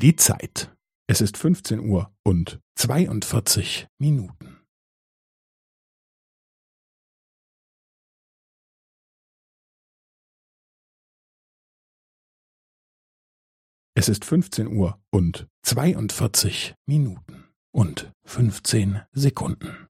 Die Zeit. Es ist 15 Uhr und 42 Minuten. Es ist 15 Uhr und 42 Minuten und 15 Sekunden.